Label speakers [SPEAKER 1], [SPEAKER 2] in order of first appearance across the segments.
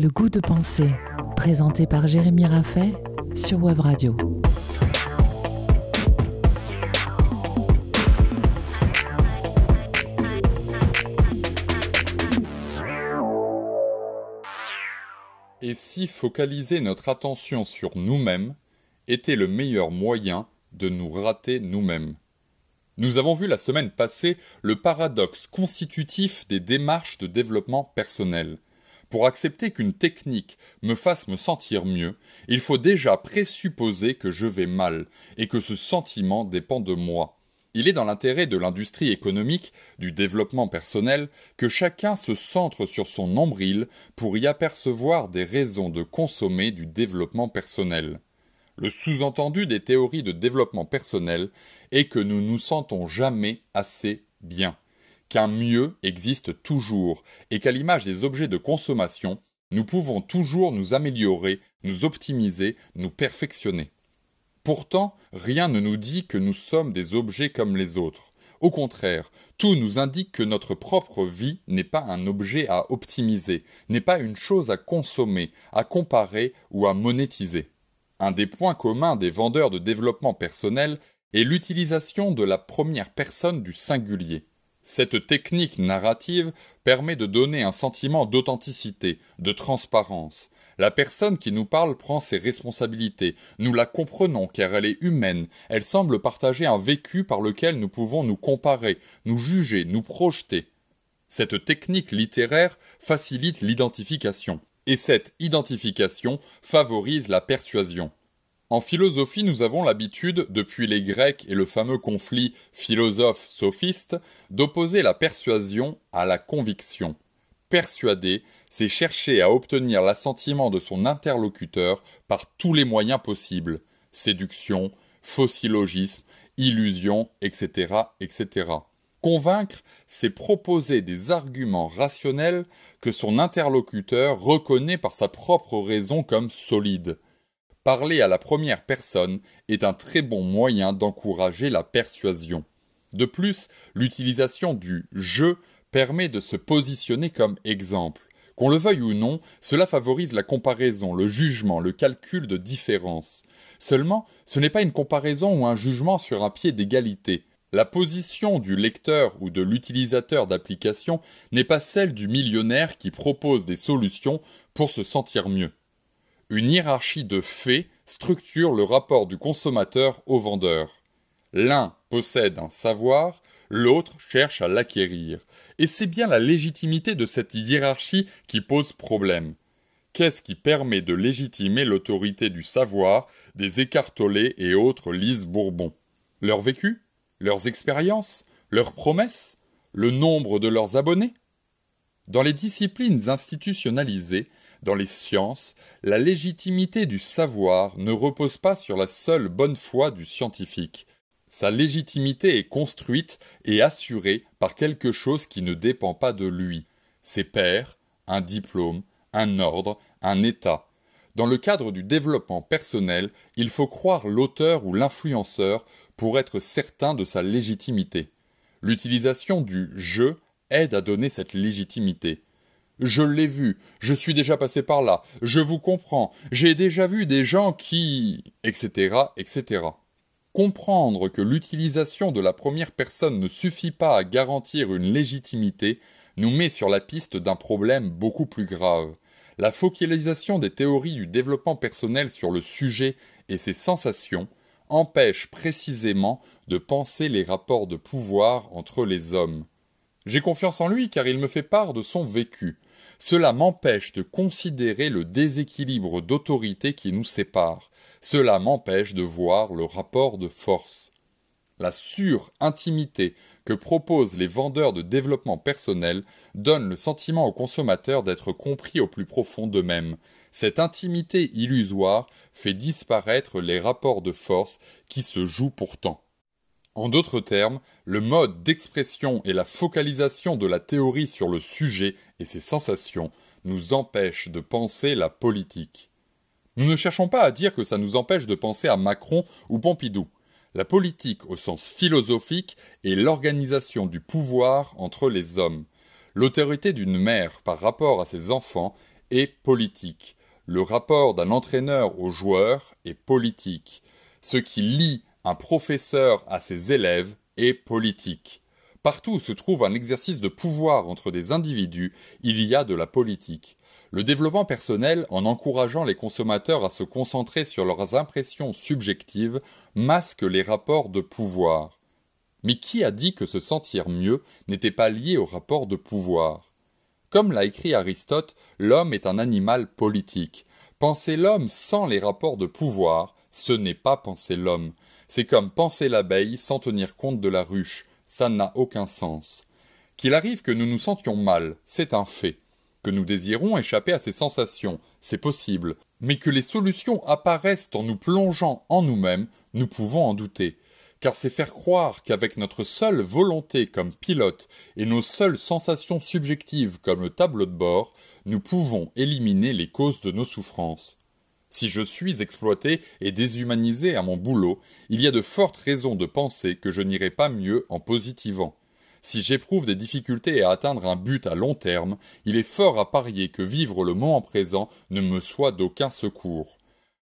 [SPEAKER 1] Le goût de penser, présenté par Jérémy Raffet sur Web Radio.
[SPEAKER 2] Et si focaliser notre attention sur nous-mêmes était le meilleur moyen de nous rater nous-mêmes? Nous avons vu la semaine passée le paradoxe constitutif des démarches de développement personnel. Pour accepter qu'une technique me fasse me sentir mieux, il faut déjà présupposer que je vais mal et que ce sentiment dépend de moi. Il est dans l'intérêt de l'industrie économique, du développement personnel, que chacun se centre sur son nombril pour y apercevoir des raisons de consommer du développement personnel. Le sous-entendu des théories de développement personnel est que nous nous sentons jamais assez bien, qu'un mieux existe toujours, et qu'à l'image des objets de consommation, nous pouvons toujours nous améliorer, nous optimiser, nous perfectionner. Pourtant, rien ne nous dit que nous sommes des objets comme les autres. Au contraire, tout nous indique que notre propre vie n'est pas un objet à optimiser, n'est pas une chose à consommer, à comparer ou à monétiser. Un des points communs des vendeurs de développement personnel est l'utilisation de la première personne du singulier. Cette technique narrative permet de donner un sentiment d'authenticité, de transparence. La personne qui nous parle prend ses responsabilités. Nous la comprenons car elle est humaine. Elle semble partager un vécu par lequel nous pouvons nous comparer, nous juger, nous projeter. Cette technique littéraire facilite l'identification. Et cette identification favorise la persuasion. En philosophie, nous avons l'habitude, depuis les Grecs et le fameux conflit philosophe-sophiste, d'opposer la persuasion à la conviction persuader, c'est chercher à obtenir l'assentiment de son interlocuteur par tous les moyens possibles séduction, faux syllogisme, illusion, etc., etc. Convaincre, c'est proposer des arguments rationnels que son interlocuteur reconnaît par sa propre raison comme solides. Parler à la première personne est un très bon moyen d'encourager la persuasion. De plus, l'utilisation du je permet de se positionner comme exemple. Qu'on le veuille ou non, cela favorise la comparaison, le jugement, le calcul de différence. Seulement, ce n'est pas une comparaison ou un jugement sur un pied d'égalité. La position du lecteur ou de l'utilisateur d'application n'est pas celle du millionnaire qui propose des solutions pour se sentir mieux. Une hiérarchie de faits structure le rapport du consommateur au vendeur. L'un possède un savoir, l'autre cherche à l'acquérir. Et c'est bien la légitimité de cette hiérarchie qui pose problème. Qu'est-ce qui permet de légitimer l'autorité du savoir des écartolés et autres Lise Bourbon Leur vécu? Leurs expériences? Leurs promesses? Le nombre de leurs abonnés? Dans les disciplines institutionnalisées, dans les sciences, la légitimité du savoir ne repose pas sur la seule bonne foi du scientifique, sa légitimité est construite et assurée par quelque chose qui ne dépend pas de lui, ses pairs, un diplôme, un ordre, un état. Dans le cadre du développement personnel, il faut croire l'auteur ou l'influenceur pour être certain de sa légitimité. L'utilisation du je aide à donner cette légitimité. Je l'ai vu, je suis déjà passé par là, je vous comprends, j'ai déjà vu des gens qui. etc. etc. Comprendre que l'utilisation de la première personne ne suffit pas à garantir une légitimité nous met sur la piste d'un problème beaucoup plus grave. La focalisation des théories du développement personnel sur le sujet et ses sensations empêche précisément de penser les rapports de pouvoir entre les hommes. J'ai confiance en lui car il me fait part de son vécu. Cela m'empêche de considérer le déséquilibre d'autorité qui nous sépare. Cela m'empêche de voir le rapport de force. La sur-intimité que proposent les vendeurs de développement personnel donne le sentiment aux consommateurs d'être compris au plus profond d'eux-mêmes. Cette intimité illusoire fait disparaître les rapports de force qui se jouent pourtant. En d'autres termes, le mode d'expression et la focalisation de la théorie sur le sujet et ses sensations nous empêchent de penser la politique. Nous ne cherchons pas à dire que ça nous empêche de penser à Macron ou Pompidou. La politique au sens philosophique est l'organisation du pouvoir entre les hommes. L'autorité d'une mère par rapport à ses enfants est politique. Le rapport d'un entraîneur au joueur est politique. Ce qui lie un professeur à ses élèves est politique. Partout où se trouve un exercice de pouvoir entre des individus, il y a de la politique. Le développement personnel, en encourageant les consommateurs à se concentrer sur leurs impressions subjectives, masque les rapports de pouvoir. Mais qui a dit que se sentir mieux n'était pas lié au rapport de pouvoir? Comme l'a écrit Aristote, l'homme est un animal politique. Penser l'homme sans les rapports de pouvoir, ce n'est pas penser l'homme. C'est comme penser l'abeille sans tenir compte de la ruche. Ça n'a aucun sens. Qu'il arrive que nous nous sentions mal, c'est un fait. Que nous désirons échapper à ces sensations, c'est possible. Mais que les solutions apparaissent en nous plongeant en nous-mêmes, nous pouvons en douter car c'est faire croire qu'avec notre seule volonté comme pilote et nos seules sensations subjectives comme le tableau de bord, nous pouvons éliminer les causes de nos souffrances. Si je suis exploité et déshumanisé à mon boulot, il y a de fortes raisons de penser que je n'irai pas mieux en positivant. Si j'éprouve des difficultés à atteindre un but à long terme, il est fort à parier que vivre le moment présent ne me soit d'aucun secours.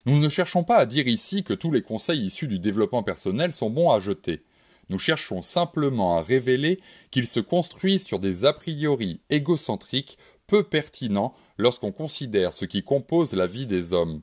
[SPEAKER 2] Nous ne cherchons pas à dire ici que tous les conseils issus du développement personnel sont bons à jeter. Nous cherchons simplement à révéler qu'ils se construisent sur des a priori égocentriques peu pertinents lorsqu'on considère ce qui compose la vie des hommes.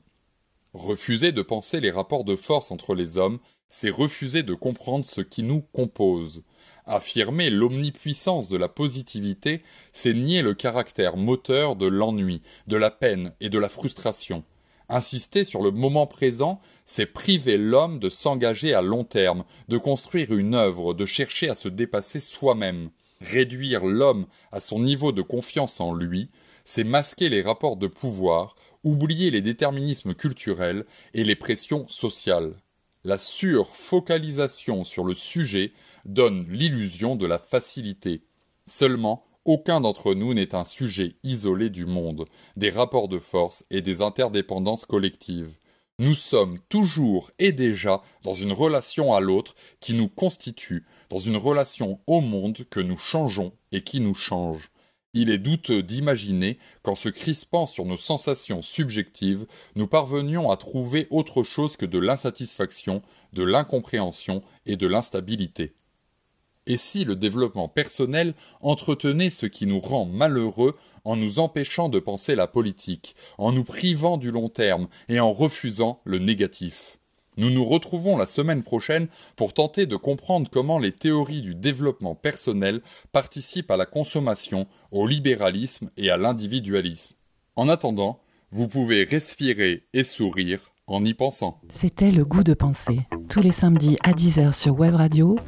[SPEAKER 2] Refuser de penser les rapports de force entre les hommes, c'est refuser de comprendre ce qui nous compose. Affirmer l'omnipuissance de la positivité, c'est nier le caractère moteur de l'ennui, de la peine et de la frustration. Insister sur le moment présent, c'est priver l'homme de s'engager à long terme, de construire une œuvre, de chercher à se dépasser soi-même. Réduire l'homme à son niveau de confiance en lui, c'est masquer les rapports de pouvoir, oublier les déterminismes culturels et les pressions sociales. La surfocalisation sur le sujet donne l'illusion de la facilité. Seulement, aucun d'entre nous n'est un sujet isolé du monde, des rapports de force et des interdépendances collectives. Nous sommes toujours et déjà dans une relation à l'autre qui nous constitue, dans une relation au monde que nous changeons et qui nous change. Il est douteux d'imaginer qu'en se crispant sur nos sensations subjectives, nous parvenions à trouver autre chose que de l'insatisfaction, de l'incompréhension et de l'instabilité. Et si le développement personnel entretenait ce qui nous rend malheureux en nous empêchant de penser la politique, en nous privant du long terme et en refusant le négatif? Nous nous retrouvons la semaine prochaine pour tenter de comprendre comment les théories du développement personnel participent à la consommation, au libéralisme et à l'individualisme. En attendant, vous pouvez respirer et sourire en y pensant.
[SPEAKER 1] C'était le goût de penser, tous les samedis à 10h sur Web Radio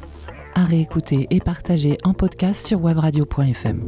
[SPEAKER 1] à réécouter et partager en podcast sur webradio.fm.